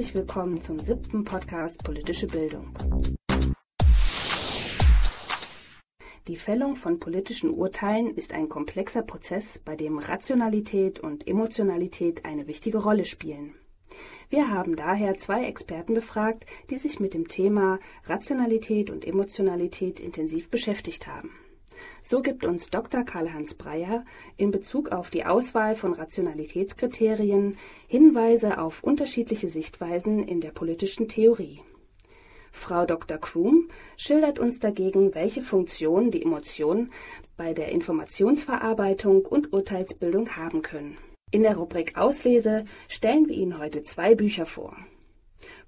Herzlich willkommen zum siebten Podcast Politische Bildung. Die Fällung von politischen Urteilen ist ein komplexer Prozess, bei dem Rationalität und Emotionalität eine wichtige Rolle spielen. Wir haben daher zwei Experten befragt, die sich mit dem Thema Rationalität und Emotionalität intensiv beschäftigt haben. So gibt uns Dr. Karl-Heinz Breyer in Bezug auf die Auswahl von Rationalitätskriterien Hinweise auf unterschiedliche Sichtweisen in der politischen Theorie. Frau Dr. Krum schildert uns dagegen, welche Funktion die Emotionen bei der Informationsverarbeitung und Urteilsbildung haben können. In der Rubrik Auslese stellen wir Ihnen heute zwei Bücher vor.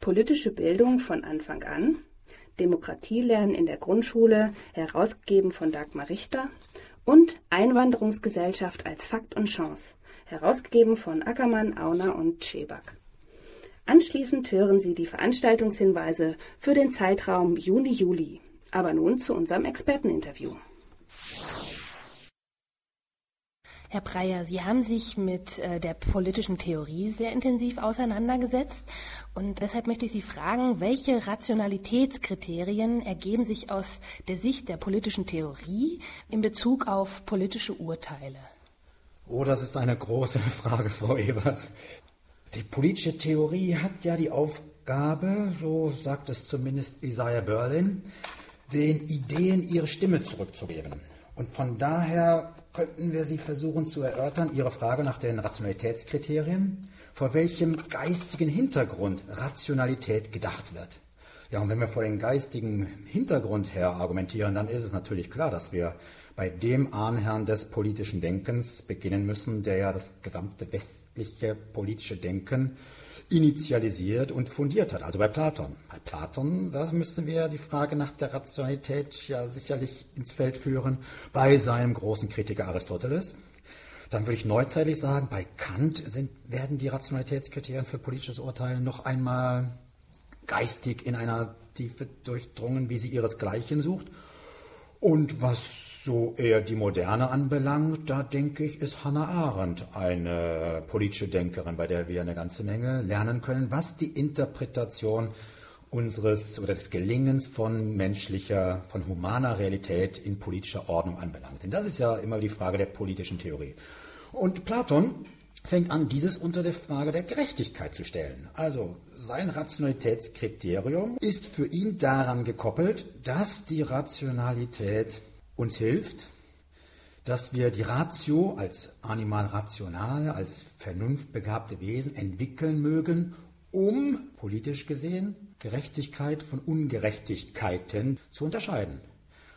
Politische Bildung von Anfang an Demokratielernen in der Grundschule, herausgegeben von Dagmar Richter, und Einwanderungsgesellschaft als Fakt und Chance, herausgegeben von Ackermann, Auner und Scheback. Anschließend hören Sie die Veranstaltungshinweise für den Zeitraum Juni-Juli. Aber nun zu unserem Experteninterview. Herr Breyer, Sie haben sich mit äh, der politischen Theorie sehr intensiv auseinandergesetzt und deshalb möchte ich Sie fragen, welche Rationalitätskriterien ergeben sich aus der Sicht der politischen Theorie in Bezug auf politische Urteile? Oh, das ist eine große Frage, Frau Ebert. Die politische Theorie hat ja die Aufgabe, so sagt es zumindest Isaiah Berlin, den Ideen ihre Stimme zurückzugeben. Und von daher könnten wir Sie versuchen zu erörtern, Ihre Frage nach den Rationalitätskriterien, vor welchem geistigen Hintergrund Rationalität gedacht wird. Ja, und wenn wir vor dem geistigen Hintergrund her argumentieren, dann ist es natürlich klar, dass wir bei dem Ahnherrn des politischen Denkens beginnen müssen, der ja das gesamte westliche politische Denken initialisiert und fundiert hat, also bei Platon. Bei Platon, da müssen wir die Frage nach der Rationalität ja sicherlich ins Feld führen, bei seinem großen Kritiker Aristoteles. Dann würde ich neuzeitlich sagen, bei Kant sind, werden die Rationalitätskriterien für politisches Urteilen noch einmal geistig in einer Tiefe durchdrungen, wie sie ihresgleichen sucht. Und was so eher die Moderne anbelangt, da denke ich, ist Hannah Arendt eine politische Denkerin, bei der wir eine ganze Menge lernen können, was die Interpretation unseres oder des Gelingens von menschlicher, von humaner Realität in politischer Ordnung anbelangt. Denn das ist ja immer die Frage der politischen Theorie. Und Platon fängt an, dieses unter der Frage der Gerechtigkeit zu stellen. Also sein Rationalitätskriterium ist für ihn daran gekoppelt, dass die Rationalität uns hilft, dass wir die Ratio als animal rational, als vernunftbegabte Wesen entwickeln mögen, um politisch gesehen Gerechtigkeit von Ungerechtigkeiten zu unterscheiden.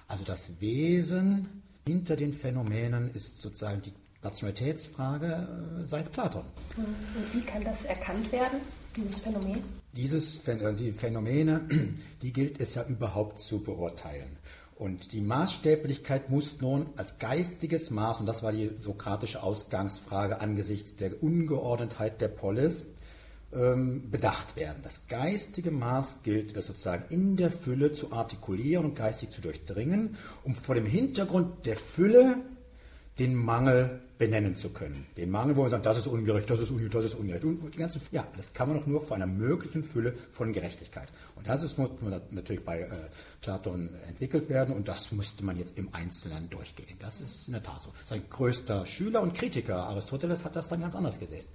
Also das Wesen hinter den Phänomenen ist sozusagen die Rationalitätsfrage äh, seit Platon. Und wie kann das erkannt werden, dieses Phänomen? Dieses, äh, die Phänomene, die gilt es ja überhaupt zu beurteilen. Und die Maßstäblichkeit muss nun als geistiges Maß, und das war die sokratische Ausgangsfrage angesichts der Ungeordnetheit der Polis, ähm, bedacht werden. Das geistige Maß gilt es sozusagen in der Fülle zu artikulieren und geistig zu durchdringen, um vor dem Hintergrund der Fülle den Mangel benennen zu können. Den Mangel, wo man sagt, das ist ungerecht, das ist ungerecht, das ist ungerecht. Und die ganzen, ja, das kann man doch nur vor einer möglichen Fülle von Gerechtigkeit. Und das ist, muss natürlich bei äh, Platon entwickelt werden und das müsste man jetzt im Einzelnen durchgehen. Das ist in der Tat so. Sein größter Schüler und Kritiker Aristoteles hat das dann ganz anders gesehen.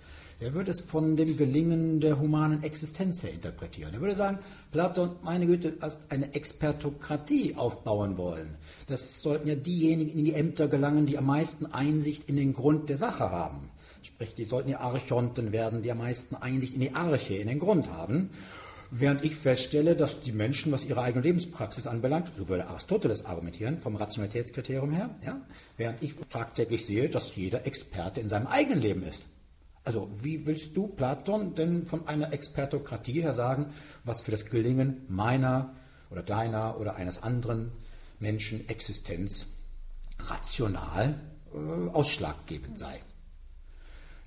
Er würde es von dem Gelingen der humanen Existenz her interpretieren. Er würde sagen, Platon, meine Güte, hast eine Expertokratie aufbauen wollen. Das sollten ja diejenigen in die Ämter gelangen, die am meisten Einsicht in den Grund der Sache haben. Sprich, die sollten ja Archonten werden, die am meisten Einsicht in die Arche, in den Grund haben. Während ich feststelle, dass die Menschen, was ihre eigene Lebenspraxis anbelangt, so würde Aristoteles argumentieren, vom Rationalitätskriterium her, ja, während ich tagtäglich sehe, dass jeder Experte in seinem eigenen Leben ist. Also wie willst du, Platon, denn von einer Expertokratie her sagen, was für das Gelingen meiner oder deiner oder eines anderen Menschen Existenz rational äh, ausschlaggebend sei?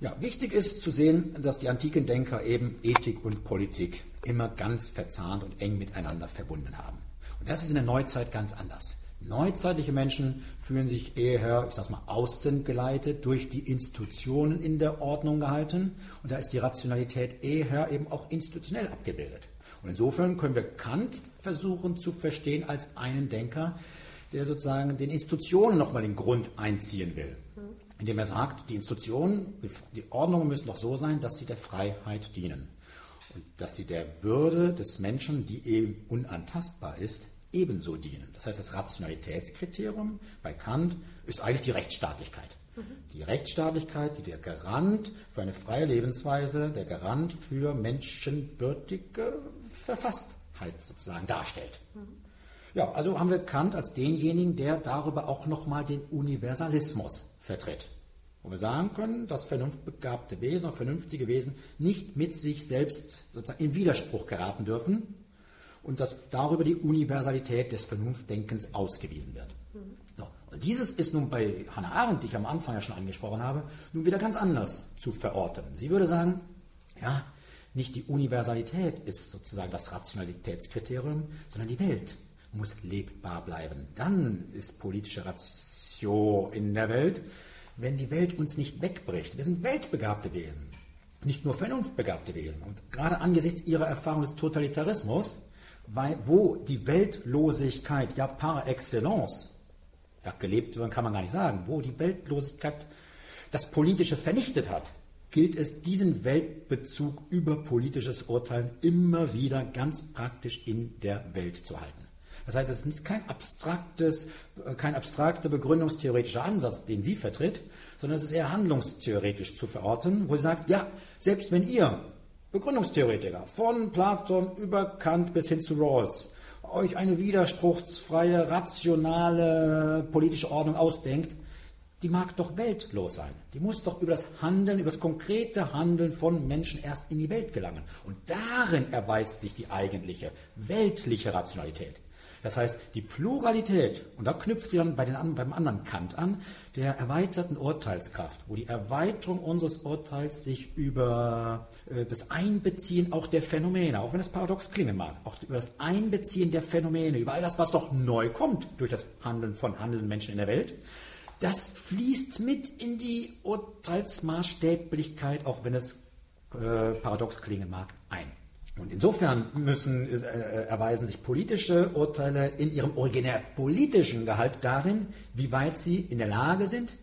Ja, wichtig ist zu sehen, dass die antiken Denker eben Ethik und Politik immer ganz verzahnt und eng miteinander verbunden haben. Und das ist in der Neuzeit ganz anders. Neuzeitliche Menschen fühlen sich eher, ich sag's mal, außen geleitet, durch die Institutionen in der Ordnung gehalten. Und da ist die Rationalität eher eben auch institutionell abgebildet. Und insofern können wir Kant versuchen zu verstehen als einen Denker, der sozusagen den Institutionen nochmal den Grund einziehen will. Indem er sagt, die Institutionen, die Ordnungen müssen doch so sein, dass sie der Freiheit dienen. Und dass sie der Würde des Menschen, die eben unantastbar ist, ebenso dienen. Das heißt, das Rationalitätskriterium bei Kant ist eigentlich die Rechtsstaatlichkeit. Mhm. Die Rechtsstaatlichkeit, die der Garant für eine freie Lebensweise, der Garant für menschenwürdige Verfasstheit sozusagen darstellt. Mhm. Ja, also haben wir Kant als denjenigen, der darüber auch nochmal den Universalismus vertritt. Wo wir sagen können, dass vernunftbegabte Wesen und vernünftige Wesen nicht mit sich selbst sozusagen in Widerspruch geraten dürfen, und dass darüber die Universalität des Vernunftdenkens ausgewiesen wird. So. Und dieses ist nun bei Hannah Arendt, die ich am Anfang ja schon angesprochen habe, nun wieder ganz anders zu verorten. Sie würde sagen, ja, nicht die Universalität ist sozusagen das Rationalitätskriterium, sondern die Welt muss lebbar bleiben. Dann ist politische Ratio in der Welt, wenn die Welt uns nicht wegbricht. Wir sind weltbegabte Wesen, nicht nur vernunftbegabte Wesen. Und gerade angesichts ihrer Erfahrung des Totalitarismus wo die Weltlosigkeit ja par excellence, ja, gelebt kann man gar nicht sagen, wo die Weltlosigkeit das Politische vernichtet hat, gilt es, diesen Weltbezug über politisches Urteilen immer wieder ganz praktisch in der Welt zu halten. Das heißt, es ist kein abstraktes, kein abstrakter begründungstheoretischer Ansatz, den sie vertritt, sondern es ist eher handlungstheoretisch zu verorten, wo sie sagt, ja, selbst wenn ihr Begründungstheoretiker, von Platon über Kant bis hin zu Rawls, euch eine widerspruchsfreie, rationale politische Ordnung ausdenkt, die mag doch weltlos sein. Die muss doch über das Handeln, über das konkrete Handeln von Menschen erst in die Welt gelangen. Und darin erweist sich die eigentliche weltliche Rationalität. Das heißt, die Pluralität, und da knüpft sie dann bei den, beim anderen Kant an, der erweiterten Urteilskraft, wo die Erweiterung unseres Urteils sich über äh, das Einbeziehen auch der Phänomene, auch wenn es paradox klingen mag, auch über das Einbeziehen der Phänomene, über all das, was doch neu kommt durch das Handeln von handelnden Menschen in der Welt, das fließt mit in die Urteilsmaßstäblichkeit, auch wenn es äh, paradox klingen mag, ein. Und insofern müssen, äh, äh, erweisen sich politische Urteile in ihrem originär politischen Gehalt darin, wie weit sie in der Lage sind,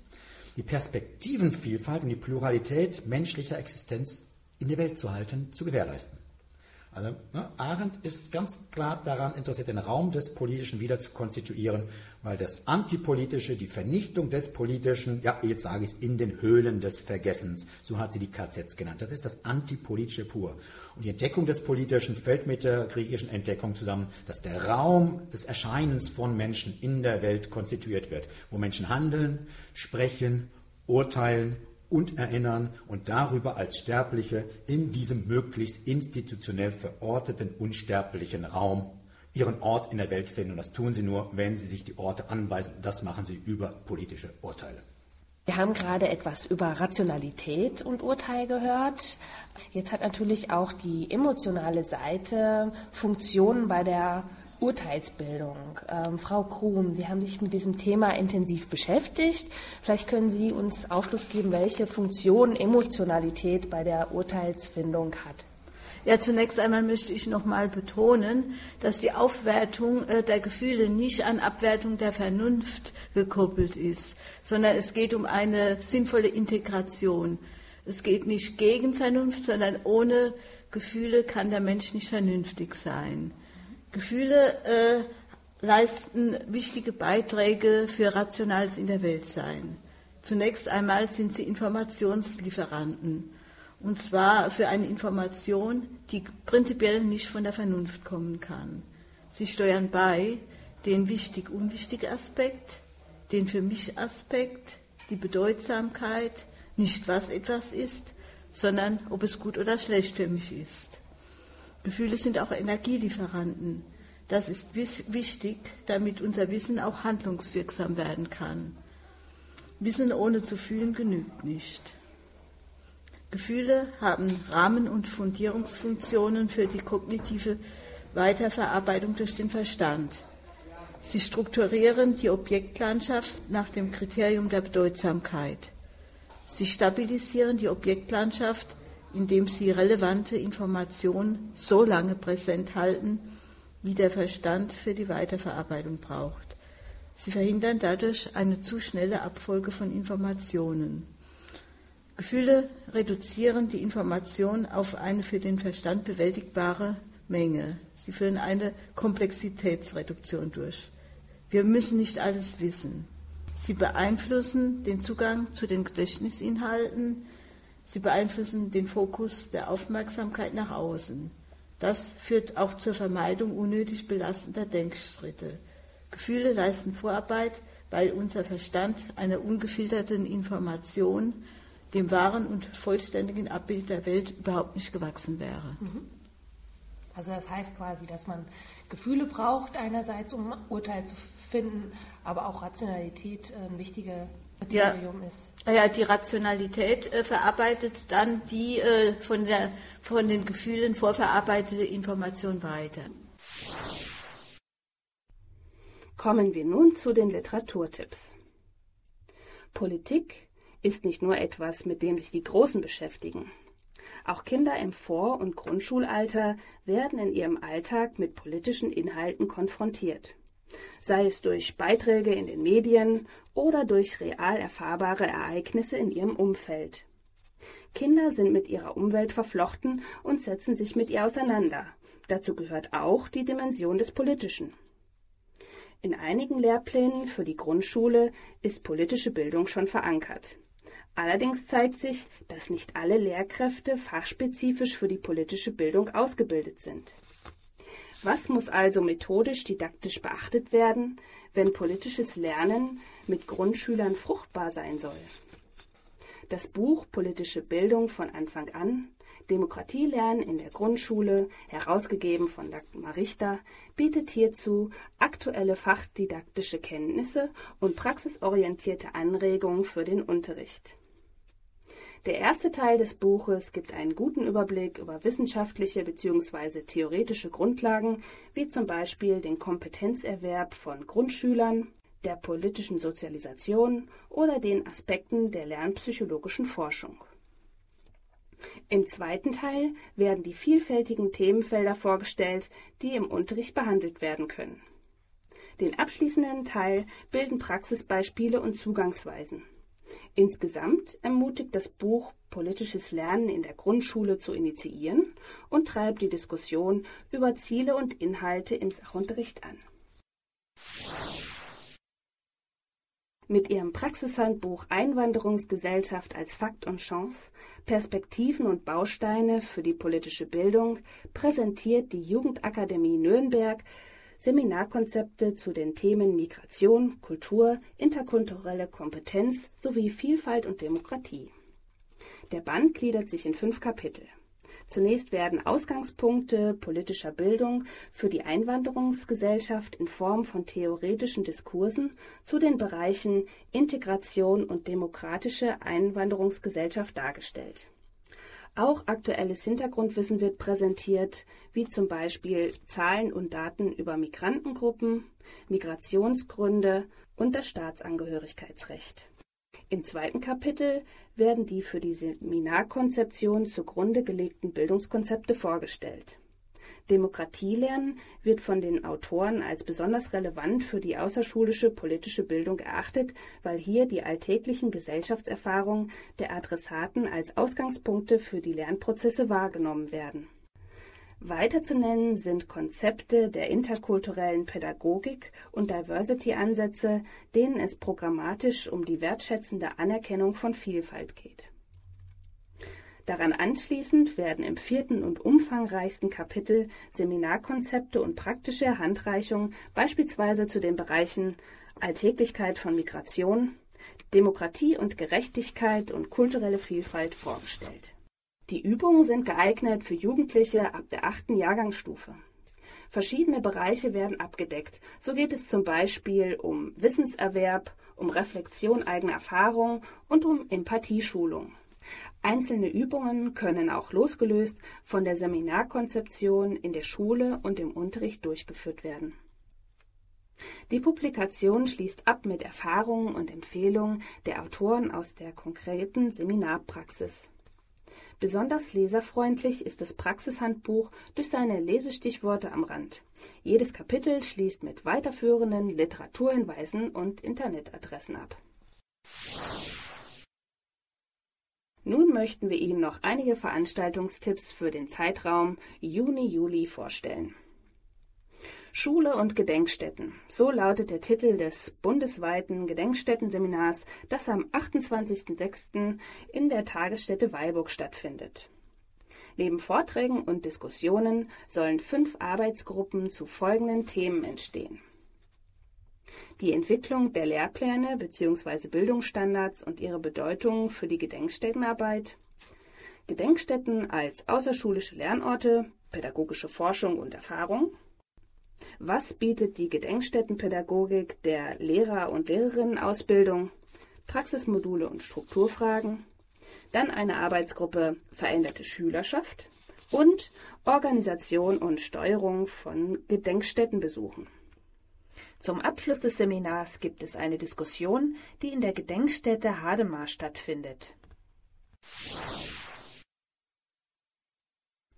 die Perspektivenvielfalt und die Pluralität menschlicher Existenz in der Welt zu halten, zu gewährleisten. Also ne, Arendt ist ganz klar daran interessiert, den Raum des Politischen wieder zu konstituieren, weil das Antipolitische, die Vernichtung des Politischen, ja, jetzt sage ich es, in den Höhlen des Vergessens, so hat sie die KZs genannt. Das ist das Antipolitische pur. Und die Entdeckung des Politischen fällt mit der griechischen Entdeckung zusammen, dass der Raum des Erscheinens von Menschen in der Welt konstituiert wird, wo Menschen handeln, sprechen, urteilen und erinnern und darüber als Sterbliche in diesem möglichst institutionell verorteten unsterblichen Raum ihren Ort in der Welt finden. Und das tun sie nur, wenn sie sich die Orte anweisen. Das machen sie über politische Urteile. Wir haben gerade etwas über Rationalität und Urteil gehört. Jetzt hat natürlich auch die emotionale Seite Funktionen bei der Urteilsbildung. Ähm, Frau Krum, Sie haben sich mit diesem Thema intensiv beschäftigt. Vielleicht können Sie uns Aufschluss geben, welche Funktion Emotionalität bei der Urteilsfindung hat. Ja, zunächst einmal möchte ich noch mal betonen, dass die Aufwertung äh, der Gefühle nicht an Abwertung der Vernunft gekoppelt ist, sondern es geht um eine sinnvolle Integration. Es geht nicht gegen Vernunft, sondern ohne Gefühle kann der Mensch nicht vernünftig sein. Gefühle äh, leisten wichtige Beiträge für rationales in der Welt sein. Zunächst einmal sind sie Informationslieferanten. Und zwar für eine Information, die prinzipiell nicht von der Vernunft kommen kann. Sie steuern bei den wichtig-unwichtig Aspekt, den für mich Aspekt, die Bedeutsamkeit, nicht was etwas ist, sondern ob es gut oder schlecht für mich ist. Gefühle sind auch Energielieferanten. Das ist wichtig, damit unser Wissen auch handlungswirksam werden kann. Wissen ohne zu fühlen genügt nicht. Gefühle haben Rahmen- und Fundierungsfunktionen für die kognitive Weiterverarbeitung durch den Verstand. Sie strukturieren die Objektlandschaft nach dem Kriterium der Bedeutsamkeit. Sie stabilisieren die Objektlandschaft, indem sie relevante Informationen so lange präsent halten, wie der Verstand für die Weiterverarbeitung braucht. Sie verhindern dadurch eine zu schnelle Abfolge von Informationen. Gefühle reduzieren die Information auf eine für den Verstand bewältigbare Menge. Sie führen eine Komplexitätsreduktion durch. Wir müssen nicht alles wissen. Sie beeinflussen den Zugang zu den Gedächtnisinhalten. Sie beeinflussen den Fokus der Aufmerksamkeit nach außen. Das führt auch zur Vermeidung unnötig belastender Denkschritte. Gefühle leisten Vorarbeit, weil unser Verstand einer ungefilterten Information, dem wahren und vollständigen Abbild der Welt überhaupt nicht gewachsen wäre. Mhm. Also das heißt quasi, dass man Gefühle braucht einerseits, um Urteil zu finden, aber auch Rationalität ein wichtiges Kriterium ja. ist. Ja, die Rationalität äh, verarbeitet dann die äh, von, der, von den Gefühlen vorverarbeitete Information weiter. Kommen wir nun zu den Literaturtipps. Politik ist nicht nur etwas, mit dem sich die Großen beschäftigen. Auch Kinder im Vor- und Grundschulalter werden in ihrem Alltag mit politischen Inhalten konfrontiert, sei es durch Beiträge in den Medien oder durch real erfahrbare Ereignisse in ihrem Umfeld. Kinder sind mit ihrer Umwelt verflochten und setzen sich mit ihr auseinander. Dazu gehört auch die Dimension des Politischen. In einigen Lehrplänen für die Grundschule ist politische Bildung schon verankert. Allerdings zeigt sich, dass nicht alle Lehrkräfte fachspezifisch für die politische Bildung ausgebildet sind. Was muss also methodisch didaktisch beachtet werden, wenn politisches Lernen mit Grundschülern fruchtbar sein soll? Das Buch Politische Bildung von Anfang an Demokratielernen in der Grundschule, herausgegeben von Dagmar Richter, bietet hierzu aktuelle fachdidaktische Kenntnisse und praxisorientierte Anregungen für den Unterricht. Der erste Teil des Buches gibt einen guten Überblick über wissenschaftliche bzw. theoretische Grundlagen, wie zum Beispiel den Kompetenzerwerb von Grundschülern, der politischen Sozialisation oder den Aspekten der lernpsychologischen Forschung. Im zweiten Teil werden die vielfältigen Themenfelder vorgestellt, die im Unterricht behandelt werden können. Den abschließenden Teil bilden Praxisbeispiele und Zugangsweisen. Insgesamt ermutigt das Buch politisches Lernen in der Grundschule zu initiieren und treibt die Diskussion über Ziele und Inhalte im Sachunterricht an. Mit ihrem Praxishandbuch Einwanderungsgesellschaft als Fakt und Chance, Perspektiven und Bausteine für die politische Bildung präsentiert die Jugendakademie Nürnberg Seminarkonzepte zu den Themen Migration, Kultur, interkulturelle Kompetenz sowie Vielfalt und Demokratie. Der Band gliedert sich in fünf Kapitel. Zunächst werden Ausgangspunkte politischer Bildung für die Einwanderungsgesellschaft in Form von theoretischen Diskursen zu den Bereichen Integration und demokratische Einwanderungsgesellschaft dargestellt. Auch aktuelles Hintergrundwissen wird präsentiert, wie zum Beispiel Zahlen und Daten über Migrantengruppen, Migrationsgründe und das Staatsangehörigkeitsrecht. Im zweiten Kapitel werden die für die Seminarkonzeption zugrunde gelegten Bildungskonzepte vorgestellt. Demokratielernen wird von den Autoren als besonders relevant für die außerschulische politische Bildung erachtet, weil hier die alltäglichen Gesellschaftserfahrungen der Adressaten als Ausgangspunkte für die Lernprozesse wahrgenommen werden weiter zu nennen sind Konzepte der interkulturellen Pädagogik und Diversity-Ansätze, denen es programmatisch um die wertschätzende Anerkennung von Vielfalt geht. Daran anschließend werden im vierten und umfangreichsten Kapitel Seminarkonzepte und praktische Handreichungen beispielsweise zu den Bereichen Alltäglichkeit von Migration, Demokratie und Gerechtigkeit und kulturelle Vielfalt vorgestellt die Übungen sind geeignet für Jugendliche ab der achten Jahrgangsstufe. Verschiedene Bereiche werden abgedeckt. So geht es zum Beispiel um Wissenserwerb, um Reflexion eigener Erfahrungen und um Empathieschulung. Einzelne Übungen können auch losgelöst von der Seminarkonzeption in der Schule und im Unterricht durchgeführt werden. Die Publikation schließt ab mit Erfahrungen und Empfehlungen der Autoren aus der konkreten Seminarpraxis. Besonders leserfreundlich ist das Praxishandbuch durch seine Lesestichworte am Rand. Jedes Kapitel schließt mit weiterführenden Literaturhinweisen und Internetadressen ab. Nun möchten wir Ihnen noch einige Veranstaltungstipps für den Zeitraum Juni-Juli vorstellen. Schule und Gedenkstätten. So lautet der Titel des bundesweiten Gedenkstättenseminars, das am 28.06. in der Tagesstätte Weilburg stattfindet. Neben Vorträgen und Diskussionen sollen fünf Arbeitsgruppen zu folgenden Themen entstehen. Die Entwicklung der Lehrpläne bzw. Bildungsstandards und ihre Bedeutung für die Gedenkstättenarbeit, Gedenkstätten als außerschulische Lernorte, pädagogische Forschung und Erfahrung, was bietet die Gedenkstättenpädagogik der Lehrer- und Lehrerinnenausbildung? Praxismodule und Strukturfragen. Dann eine Arbeitsgruppe Veränderte Schülerschaft und Organisation und Steuerung von Gedenkstättenbesuchen. Zum Abschluss des Seminars gibt es eine Diskussion, die in der Gedenkstätte Hademar stattfindet.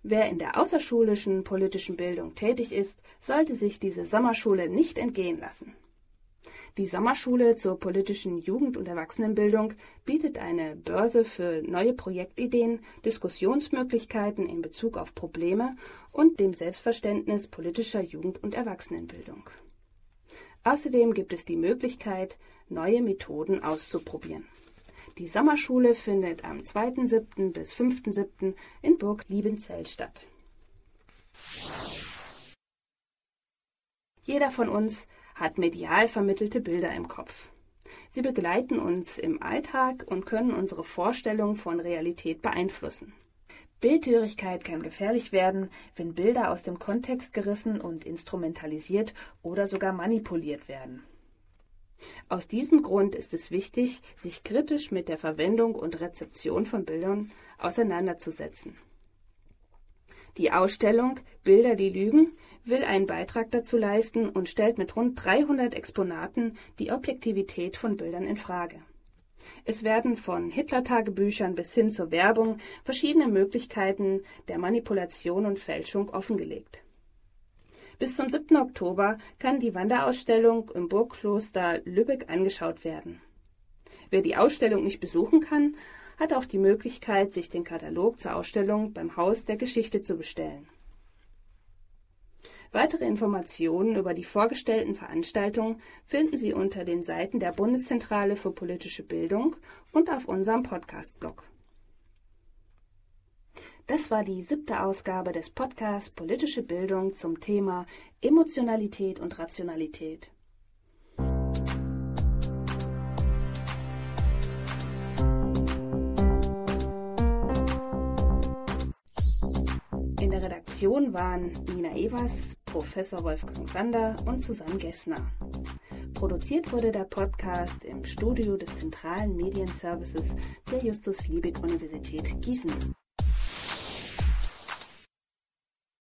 Wer in der außerschulischen politischen Bildung tätig ist, sollte sich diese Sommerschule nicht entgehen lassen. Die Sommerschule zur politischen Jugend- und Erwachsenenbildung bietet eine Börse für neue Projektideen, Diskussionsmöglichkeiten in Bezug auf Probleme und dem Selbstverständnis politischer Jugend- und Erwachsenenbildung. Außerdem gibt es die Möglichkeit, neue Methoden auszuprobieren. Die Sommerschule findet am 2.7. bis 5.7. in Burg Liebenzell statt. Jeder von uns hat medial vermittelte Bilder im Kopf. Sie begleiten uns im Alltag und können unsere Vorstellung von Realität beeinflussen. Bildhörigkeit kann gefährlich werden, wenn Bilder aus dem Kontext gerissen und instrumentalisiert oder sogar manipuliert werden. Aus diesem Grund ist es wichtig, sich kritisch mit der Verwendung und Rezeption von Bildern auseinanderzusetzen. Die Ausstellung Bilder, die lügen will einen Beitrag dazu leisten und stellt mit rund 300 Exponaten die Objektivität von Bildern in Frage. Es werden von Hitler-Tagebüchern bis hin zur Werbung verschiedene Möglichkeiten der Manipulation und Fälschung offengelegt. Bis zum 7. Oktober kann die Wanderausstellung im Burgkloster Lübeck angeschaut werden. Wer die Ausstellung nicht besuchen kann, hat auch die Möglichkeit, sich den Katalog zur Ausstellung beim Haus der Geschichte zu bestellen. Weitere Informationen über die vorgestellten Veranstaltungen finden Sie unter den Seiten der Bundeszentrale für politische Bildung und auf unserem Podcast-Blog. Das war die siebte Ausgabe des Podcasts Politische Bildung zum Thema Emotionalität und Rationalität. In der Redaktion waren Nina Evers, Professor Wolfgang Sander und Susanne Gessner. Produziert wurde der Podcast im Studio des Zentralen Medienservices der Justus Liebig Universität Gießen.